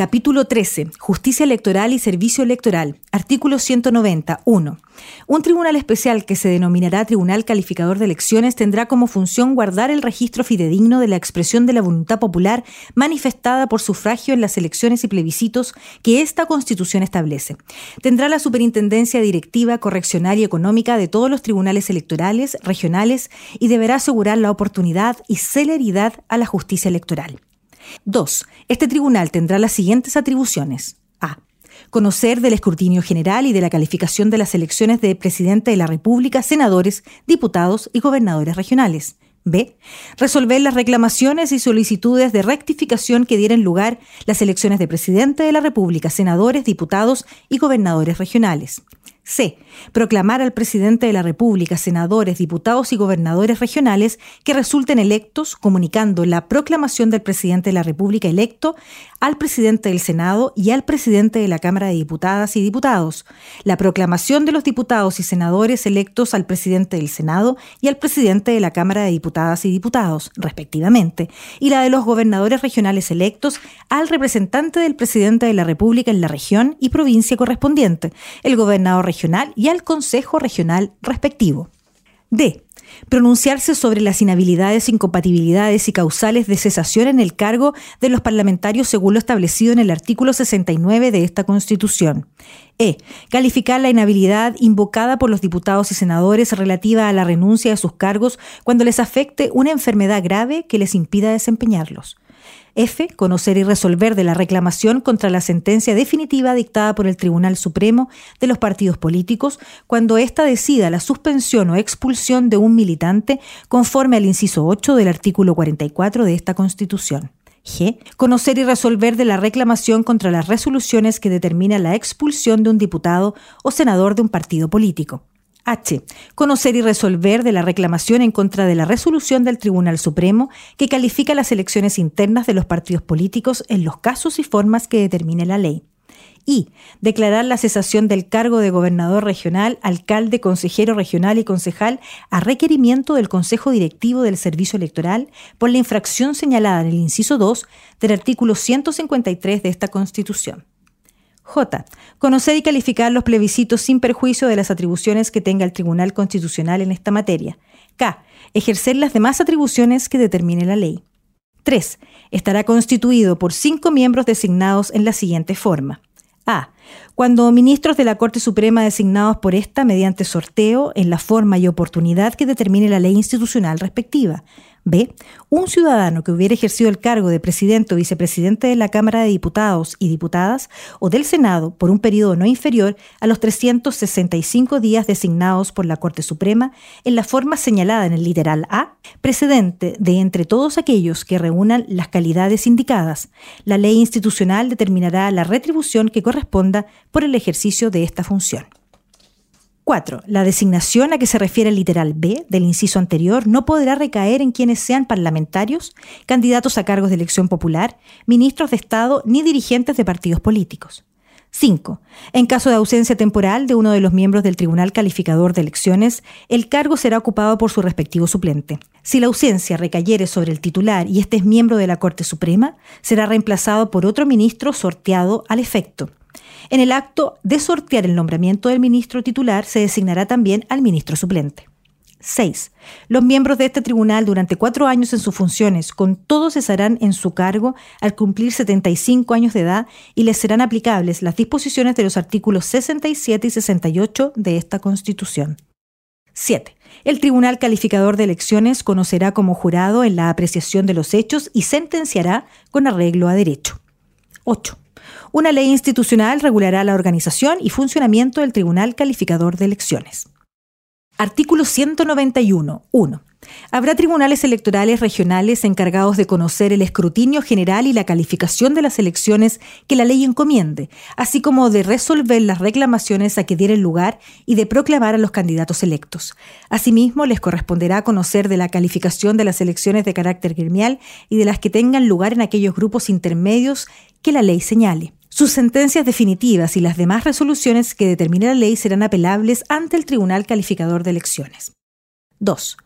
Capítulo 13. Justicia electoral y servicio electoral. Artículo 190. 1. Un tribunal especial que se denominará Tribunal Calificador de Elecciones tendrá como función guardar el registro fidedigno de la expresión de la voluntad popular manifestada por sufragio en las elecciones y plebiscitos que esta Constitución establece. Tendrá la superintendencia directiva, correccional y económica de todos los tribunales electorales, regionales y deberá asegurar la oportunidad y celeridad a la justicia electoral. 2. Este tribunal tendrá las siguientes atribuciones. A. Conocer del escrutinio general y de la calificación de las elecciones de presidente de la República, senadores, diputados y gobernadores regionales. B. Resolver las reclamaciones y solicitudes de rectificación que dieran lugar las elecciones de presidente de la República, senadores, diputados y gobernadores regionales. C. Proclamar al presidente de la República, senadores, diputados y gobernadores regionales que resulten electos, comunicando la proclamación del presidente de la República electo al presidente del Senado y al presidente de la Cámara de Diputadas y Diputados, la proclamación de los diputados y senadores electos al presidente del Senado y al presidente de la Cámara de Diputadas y Diputados, respectivamente, y la de los gobernadores regionales electos al representante del presidente de la República en la región y provincia correspondiente, el gobernador regional y al Consejo Regional respectivo. D. Pronunciarse sobre las inhabilidades, incompatibilidades y causales de cesación en el cargo de los parlamentarios según lo establecido en el artículo 69 de esta Constitución. E. Calificar la inhabilidad invocada por los diputados y senadores relativa a la renuncia de sus cargos cuando les afecte una enfermedad grave que les impida desempeñarlos. F. Conocer y resolver de la reclamación contra la sentencia definitiva dictada por el Tribunal Supremo de los partidos políticos cuando ésta decida la suspensión o expulsión de un militante conforme al inciso 8 del artículo 44 de esta Constitución. G. Conocer y resolver de la reclamación contra las resoluciones que determinan la expulsión de un diputado o senador de un partido político. H. Conocer y resolver de la reclamación en contra de la resolución del Tribunal Supremo que califica las elecciones internas de los partidos políticos en los casos y formas que determine la ley. Y declarar la cesación del cargo de gobernador regional, alcalde, consejero regional y concejal a requerimiento del Consejo Directivo del Servicio Electoral por la infracción señalada en el inciso 2 del artículo 153 de esta Constitución. J. Conocer y calificar los plebiscitos sin perjuicio de las atribuciones que tenga el Tribunal Constitucional en esta materia. K. Ejercer las demás atribuciones que determine la ley. 3. Estará constituido por cinco miembros designados en la siguiente forma. A. Cuando ministros de la Corte Suprema designados por esta mediante sorteo en la forma y oportunidad que determine la ley institucional respectiva. B. Un ciudadano que hubiera ejercido el cargo de presidente o vicepresidente de la Cámara de Diputados y Diputadas o del Senado por un periodo no inferior a los 365 días designados por la Corte Suprema en la forma señalada en el literal A, precedente de entre todos aquellos que reúnan las calidades indicadas. La ley institucional determinará la retribución que corresponda por el ejercicio de esta función. 4. La designación a que se refiere el literal B del inciso anterior no podrá recaer en quienes sean parlamentarios, candidatos a cargos de elección popular, ministros de Estado ni dirigentes de partidos políticos. 5. En caso de ausencia temporal de uno de los miembros del Tribunal Calificador de Elecciones, el cargo será ocupado por su respectivo suplente. Si la ausencia recayere sobre el titular y este es miembro de la Corte Suprema, será reemplazado por otro ministro sorteado al efecto. En el acto de sortear el nombramiento del ministro titular se designará también al ministro suplente. 6. Los miembros de este tribunal durante cuatro años en sus funciones, con todos cesarán en su cargo al cumplir 75 años de edad y les serán aplicables las disposiciones de los artículos 67 y 68 de esta Constitución. 7. El Tribunal Calificador de Elecciones conocerá como jurado en la apreciación de los hechos y sentenciará con arreglo a derecho. 8. Una ley institucional regulará la organización y funcionamiento del Tribunal Calificador de Elecciones. Artículo 191. 1. Habrá tribunales electorales regionales encargados de conocer el escrutinio general y la calificación de las elecciones que la ley encomiende, así como de resolver las reclamaciones a que dieren lugar y de proclamar a los candidatos electos. Asimismo, les corresponderá conocer de la calificación de las elecciones de carácter gremial y de las que tengan lugar en aquellos grupos intermedios que la ley señale. Sus sentencias definitivas y las demás resoluciones que determine la ley serán apelables ante el Tribunal Calificador de Elecciones. 2.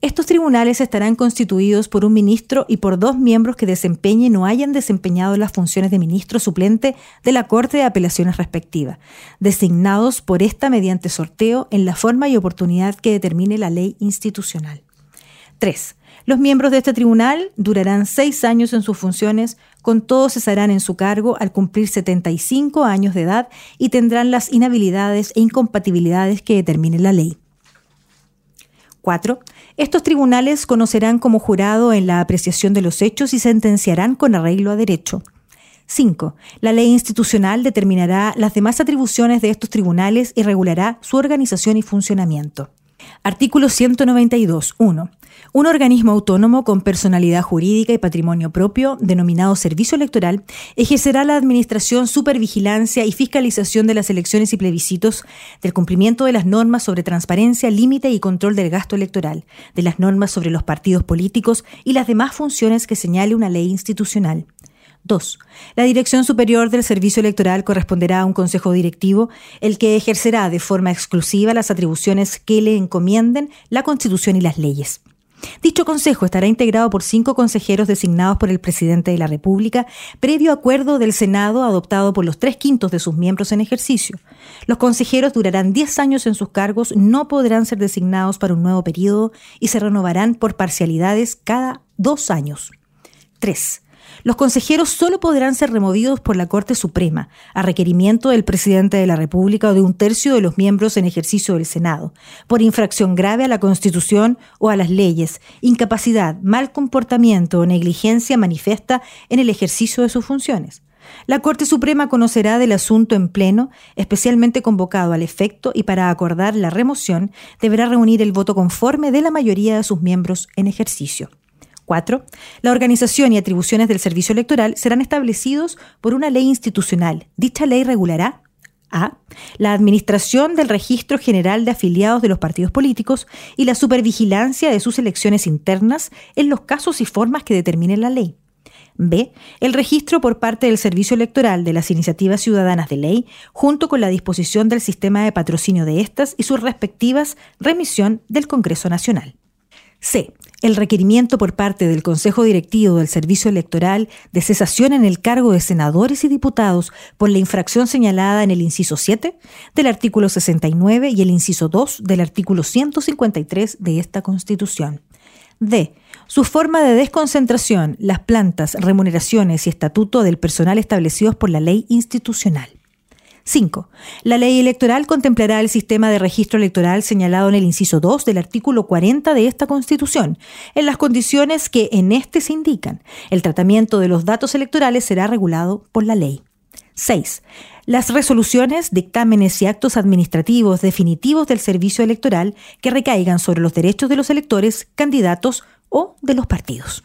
Estos tribunales estarán constituidos por un ministro y por dos miembros que desempeñen o hayan desempeñado las funciones de ministro suplente de la Corte de Apelaciones respectiva, designados por esta mediante sorteo en la forma y oportunidad que determine la ley institucional. 3. Los miembros de este tribunal durarán seis años en sus funciones, con todos cesarán en su cargo al cumplir 75 años de edad y tendrán las inhabilidades e incompatibilidades que determine la ley. 4. Estos tribunales conocerán como jurado en la apreciación de los hechos y sentenciarán con arreglo a derecho. 5. La ley institucional determinará las demás atribuciones de estos tribunales y regulará su organización y funcionamiento. Artículo 192. 1. Un organismo autónomo con personalidad jurídica y patrimonio propio, denominado Servicio Electoral, ejercerá la administración, supervigilancia y fiscalización de las elecciones y plebiscitos, del cumplimiento de las normas sobre transparencia, límite y control del gasto electoral, de las normas sobre los partidos políticos y las demás funciones que señale una ley institucional. 2. La Dirección Superior del Servicio Electoral corresponderá a un Consejo Directivo, el que ejercerá de forma exclusiva las atribuciones que le encomienden la Constitución y las leyes. Dicho consejo estará integrado por cinco consejeros designados por el presidente de la República, previo acuerdo del Senado adoptado por los tres quintos de sus miembros en ejercicio. Los consejeros durarán diez años en sus cargos, no podrán ser designados para un nuevo periodo y se renovarán por parcialidades cada dos años. 3. Los consejeros solo podrán ser removidos por la Corte Suprema, a requerimiento del presidente de la República o de un tercio de los miembros en ejercicio del Senado, por infracción grave a la Constitución o a las leyes, incapacidad, mal comportamiento o negligencia manifiesta en el ejercicio de sus funciones. La Corte Suprema conocerá del asunto en pleno, especialmente convocado al efecto, y para acordar la remoción deberá reunir el voto conforme de la mayoría de sus miembros en ejercicio. 4. La organización y atribuciones del servicio electoral serán establecidos por una ley institucional. Dicha ley regulará a. La administración del registro general de afiliados de los partidos políticos y la supervigilancia de sus elecciones internas en los casos y formas que determine la ley. B. El registro por parte del Servicio Electoral de las iniciativas ciudadanas de ley, junto con la disposición del sistema de patrocinio de estas y sus respectivas remisión del Congreso Nacional. C el requerimiento por parte del Consejo Directivo del Servicio Electoral de cesación en el cargo de senadores y diputados por la infracción señalada en el inciso 7 del artículo 69 y el inciso 2 del artículo 153 de esta Constitución. D. Su forma de desconcentración, las plantas, remuneraciones y estatuto del personal establecidos por la ley institucional. 5. La ley electoral contemplará el sistema de registro electoral señalado en el inciso 2 del artículo 40 de esta Constitución, en las condiciones que en éste se indican. El tratamiento de los datos electorales será regulado por la ley. 6. Las resoluciones, dictámenes y actos administrativos definitivos del servicio electoral que recaigan sobre los derechos de los electores, candidatos o de los partidos.